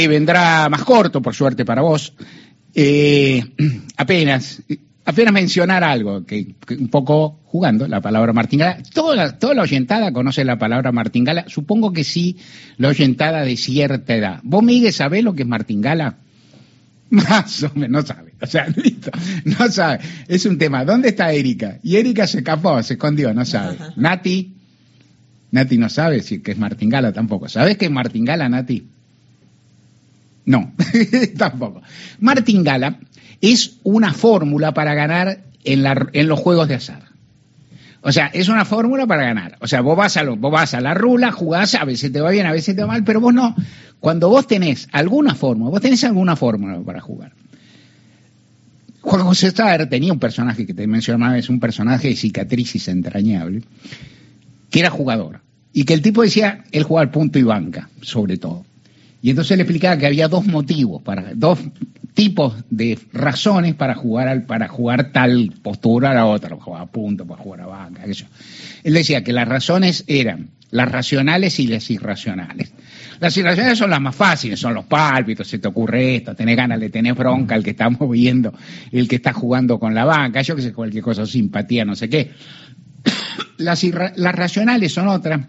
que vendrá más corto, por suerte para vos. Eh, apenas, apenas mencionar algo, que, un poco jugando, la palabra martingala. Toda, toda la oyentada conoce la palabra martingala. Supongo que sí, la oyentada de cierta edad. ¿Vos, Miguel, sabés lo que es martingala? Más o menos, no sabe. O sea, listo, no sabe. Es un tema. ¿Dónde está Erika? Y Erika se escapó, se escondió, no sabe. Nati, Nati no sabe si que es martingala tampoco. ¿Sabes qué es martingala, Nati? No, tampoco. Martingala es una fórmula para ganar en, la, en los juegos de azar. O sea, es una fórmula para ganar. O sea, vos vas a, lo, vos vas a la rula, jugás, a veces te va bien, a veces te va mal, pero vos no. Cuando vos tenés alguna fórmula, vos tenés alguna fórmula para jugar. Juan José Saer tenía un personaje que te mencionaba, es un personaje de cicatrices entrañable, que era jugador. Y que el tipo decía, él jugaba punto y banca, sobre todo. Y entonces le explicaba que había dos motivos, para, dos tipos de razones para jugar al, para jugar tal postura a la otra, para jugar a punto, para jugar a banca, eso. Él decía que las razones eran las racionales y las irracionales. Las irracionales son las más fáciles, son los pálpitos, se te ocurre esto, tenés ganas de tener bronca, el que está moviendo, el que está jugando con la banca, yo que sé, cualquier cosa, simpatía, no sé qué. Las, las racionales son otras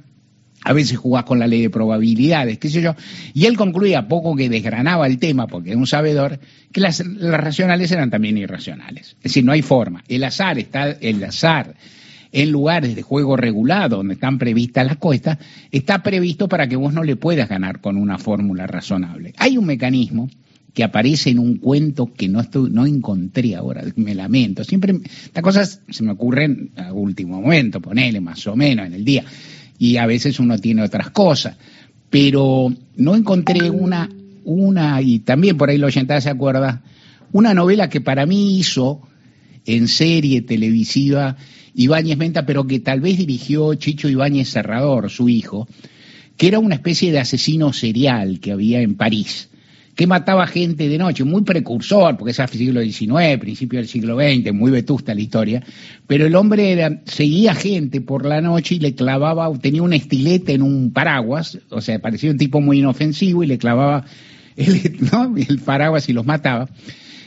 a veces jugás con la ley de probabilidades, qué sé yo. Y él concluía, poco que desgranaba el tema, porque es un sabedor, que las, racionales eran también irracionales. Es decir, no hay forma. El azar está, el azar en lugares de juego regulado, donde están previstas las cuestas, está previsto para que vos no le puedas ganar con una fórmula razonable. Hay un mecanismo que aparece en un cuento que no no encontré ahora, me lamento. Siempre estas cosas se me ocurren a último momento, ponele más o menos en el día y a veces uno tiene otras cosas. Pero no encontré una, una, y también por ahí lo oyentada se acuerda, una novela que para mí hizo en serie televisiva Ibáñez Menta, pero que tal vez dirigió Chicho Ibáñez Serrador, su hijo, que era una especie de asesino serial que había en París que mataba gente de noche, muy precursor, porque es el siglo XIX, principio del siglo XX, muy vetusta la historia, pero el hombre era, seguía gente por la noche y le clavaba, tenía un estilete en un paraguas, o sea, parecía un tipo muy inofensivo y le clavaba el, el paraguas y los mataba.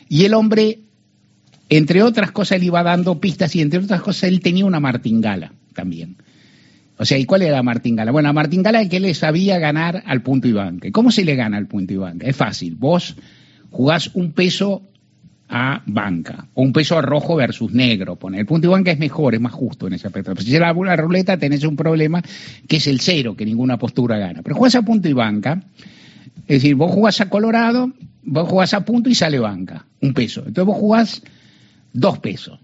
Y el hombre, entre otras cosas, le iba dando pistas y entre otras cosas él tenía una martingala también. O sea, ¿y cuál era Martingala? Bueno, a Martingala que le sabía ganar al punto y banca. ¿Cómo se le gana al punto y banca? Es fácil. Vos jugás un peso a banca o un peso a rojo versus negro. Pone. El punto y banca es mejor, es más justo en ese aspecto. si la, la ruleta tenés un problema que es el cero, que ninguna postura gana. Pero jugás a punto y banca, es decir, vos jugás a colorado, vos jugás a punto y sale banca, un peso. Entonces vos jugás dos pesos,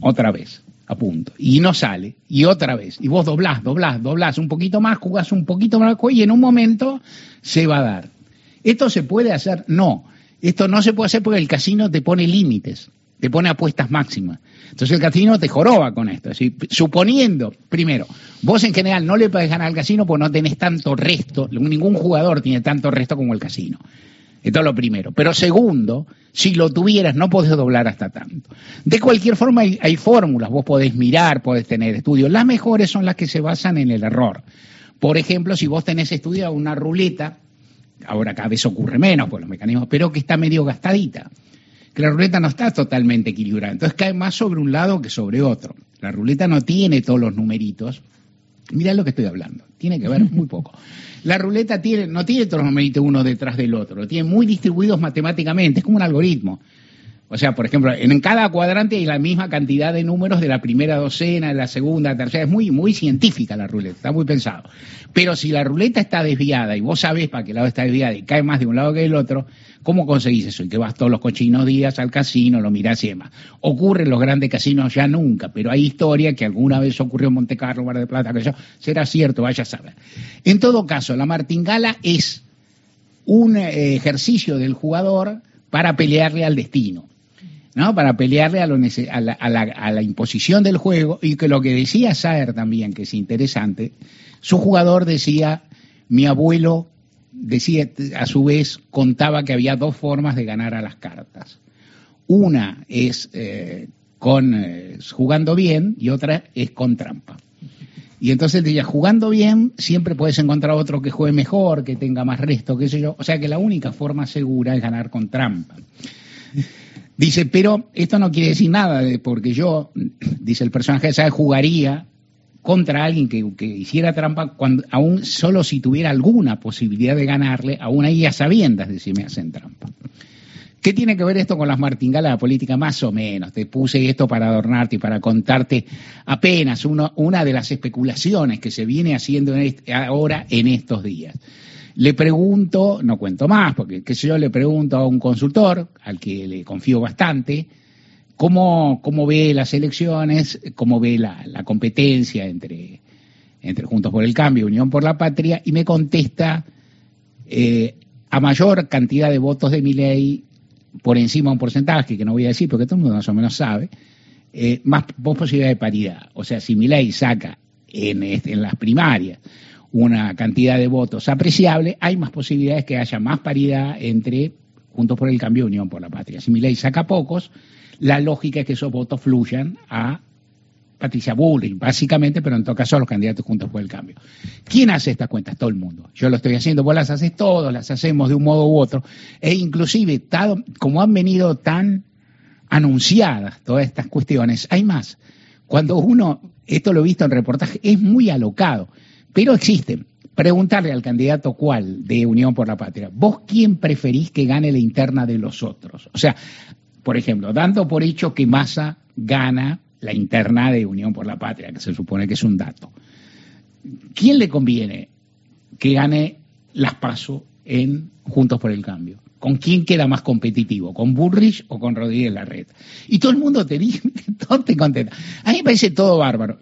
otra vez a punto. Y no sale. Y otra vez. Y vos doblás, doblás, doblás un poquito más, jugás un poquito más y en un momento se va a dar. ¿Esto se puede hacer? No. Esto no se puede hacer porque el casino te pone límites, te pone apuestas máximas. Entonces el casino te joroba con esto. Suponiendo, primero, vos en general no le podés ganar al casino porque no tenés tanto resto, ningún jugador tiene tanto resto como el casino. Esto es lo primero. Pero segundo, si lo tuvieras, no podés doblar hasta tanto. De cualquier forma, hay, fórmulas. Vos podés mirar, podés tener estudios. Las mejores son las que se basan en el error. Por ejemplo, si vos tenés estudiado una ruleta, ahora cada vez ocurre menos por los mecanismos, pero que está medio gastadita. Que la ruleta no está totalmente equilibrada. Entonces cae más sobre un lado que sobre otro. La ruleta no tiene todos los numeritos. Mirá lo que estoy hablando. Tiene que ver muy poco. La ruleta tiene, no tiene todos los numeritos uno detrás del otro, lo tiene muy distribuidos matemáticamente, es como un algoritmo. O sea, por ejemplo, en cada cuadrante hay la misma cantidad de números de la primera docena, de la segunda, tercera. Es muy, muy científica la ruleta, está muy pensado. Pero si la ruleta está desviada y vos sabés para qué lado está desviada y cae más de un lado que del otro, ¿cómo conseguís eso? Y que vas todos los cochinos días al casino, lo mirás y demás. Ocurre en los grandes casinos ya nunca, pero hay historia que alguna vez ocurrió en Monte Carlo, Mar de Plata, que eso será cierto, vaya a saber. En todo caso, la martingala es un eh, ejercicio del jugador para pelearle al destino. ¿No? Para pelearle a, la, imposición del juego y que lo que decía Saer también, que es interesante, su jugador decía, mi abuelo decía, a su vez, contaba que había dos formas de ganar a las cartas. Una es eh, con, eh, jugando bien y otra es con trampa. Y entonces decía, jugando bien, siempre puedes encontrar otro que juegue mejor, que tenga más resto, qué sé yo. O sea que la única forma segura es ganar con trampa. Dice, pero esto no quiere decir nada, porque yo, dice el personaje, ¿sabe? jugaría contra alguien que, hiciera trampa, cuando, aún solo si tuviera alguna posibilidad de ganarle, aún ahí a sabiendas de si me hacen trampa. ¿Qué tiene que ver esto con las martingalas de la política? Más o menos. Te puse esto para adornarte y para contarte apenas una de las especulaciones que se viene haciendo ahora en estos días. Le pregunto, no cuento más, porque qué sé yo, le pregunto a un consultor, al que le confío bastante, cómo, cómo ve las elecciones, cómo ve la, competencia entre, entre Juntos por el Cambio y Unión por la Patria, y me contesta eh, a mayor cantidad de votos de mi ley por encima de un porcentaje, que no voy a decir porque todo el mundo más o menos sabe, eh, más, posibilidad de paridad. O sea, si mi ley saca en, en las primarias una cantidad de votos apreciable, hay más posibilidades que haya más paridad entre Juntos por el Cambio y Unión por la Patria. Si mi ley saca pocos, la lógica es que esos votos fluyan a Patricia Bullrich, básicamente, pero en todo caso a los candidatos Juntos por el Cambio. ¿Quién hace estas cuentas? Todo el mundo. Yo lo estoy haciendo, vos las haces todos, las hacemos de un modo u otro. E inclusive, como han venido tan anunciadas todas estas cuestiones, hay más. Cuando uno, esto lo he visto en reportaje, es muy alocado, pero existen. Preguntarle al candidato cuál de Unión por la Patria, ¿vos quién preferís que gane la interna de los otros? O sea, por ejemplo, dando por hecho que Massa gana la interna de Unión por la Patria, que se supone que es un dato. ¿Quién le conviene que gane las PASO en Juntos por el Cambio? ¿Con quién queda más competitivo? ¿Con Burrich o con Rodríguez Larreta? Y todo el mundo te dice, todo te contenta. A mí me parece todo bárbaro.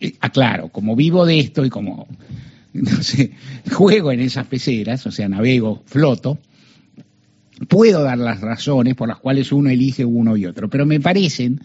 Eh, aclaro, como vivo de esto y como, no sé, juego en esas peceras, o sea, navego, floto, puedo dar las razones por las cuales uno elige uno y otro, pero me parecen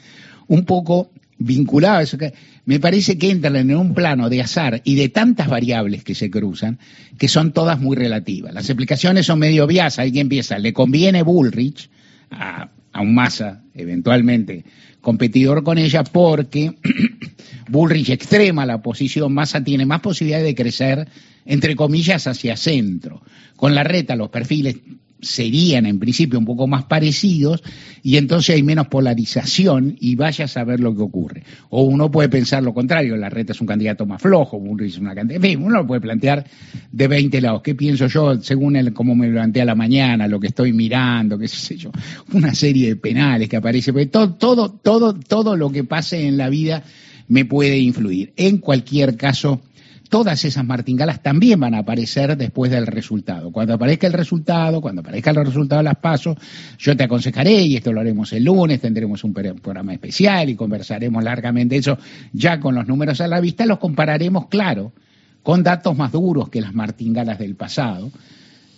un poco vinculado eso que me parece que entran en un plano de azar y de tantas variables que se cruzan que son todas muy relativas. Las explicaciones son medio obvias, ahí empieza, le conviene Bullrich a, a un masa eventualmente competidor con ella porque Bullrich extrema la posición, Massa tiene más posibilidad de crecer entre comillas hacia centro. Con la reta los perfiles serían en principio un poco más parecidos y entonces hay menos polarización y vaya a saber lo que ocurre. O uno puede pensar lo contrario, la reta es un candidato más flojo, uno es una cantidad, uno lo puede plantear de 20 lados. ¿Qué pienso yo según el, cómo me plantea la mañana, lo que estoy mirando, qué sé yo? Una serie de penales que aparece, porque todo, todo, todo, todo lo que pase en la vida me puede influir. En cualquier caso, todas esas martingalas también van a aparecer después del resultado. Cuando aparezca el resultado, cuando aparezca el resultado de las pasos, yo te aconsejaré, y esto lo haremos el lunes, tendremos un programa especial y conversaremos largamente eso, ya con los números a la vista, los compararemos, claro, con datos más duros que las martingalas del pasado,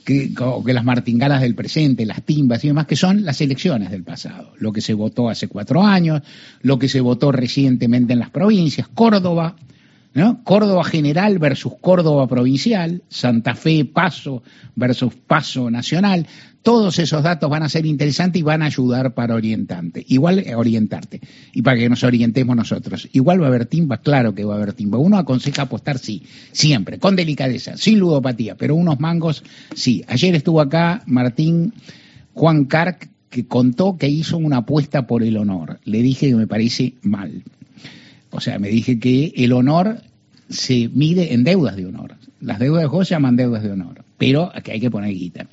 que, que las martingalas del presente, las timbas y demás, que son las elecciones del pasado, lo que se votó hace cuatro años, lo que se votó recientemente en las provincias, Córdoba, Córdoba General versus Córdoba Provincial, Santa Fe Paso versus Paso Nacional, todos esos datos van a ser interesantes y van a ayudar para orientarte, igual eh, orientarte y para que nos orientemos nosotros. Igual va a haber timba, claro que va a haber timba. Uno aconseja apostar sí, siempre, con delicadeza, sin ludopatía, pero unos mangos sí. Ayer estuvo acá Martín Juan Carc que contó que hizo una apuesta por el honor. Le dije que me parece mal. O sea, me dije que el honor se mide en deudas de honor. Las deudas de juego se llaman deudas de honor, pero aquí hay que poner guita.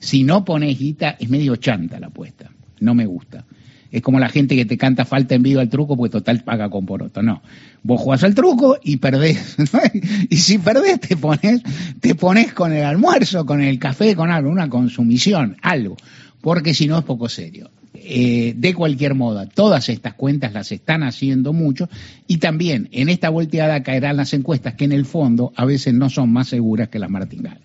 Si no pones guita, es medio chanta la apuesta. No me gusta. Es como la gente que te canta falta envío al truco, pues total paga con poroto. No. Vos jugás al truco y perdés. y si perdés, te pones, te pones con el almuerzo, con el café, con algo, una consumición, algo. Porque si no es poco serio. Eh, de cualquier modo, todas estas cuentas las están haciendo mucho y también en esta volteada caerán las encuestas que en el fondo a veces no son más seguras que las martingalas.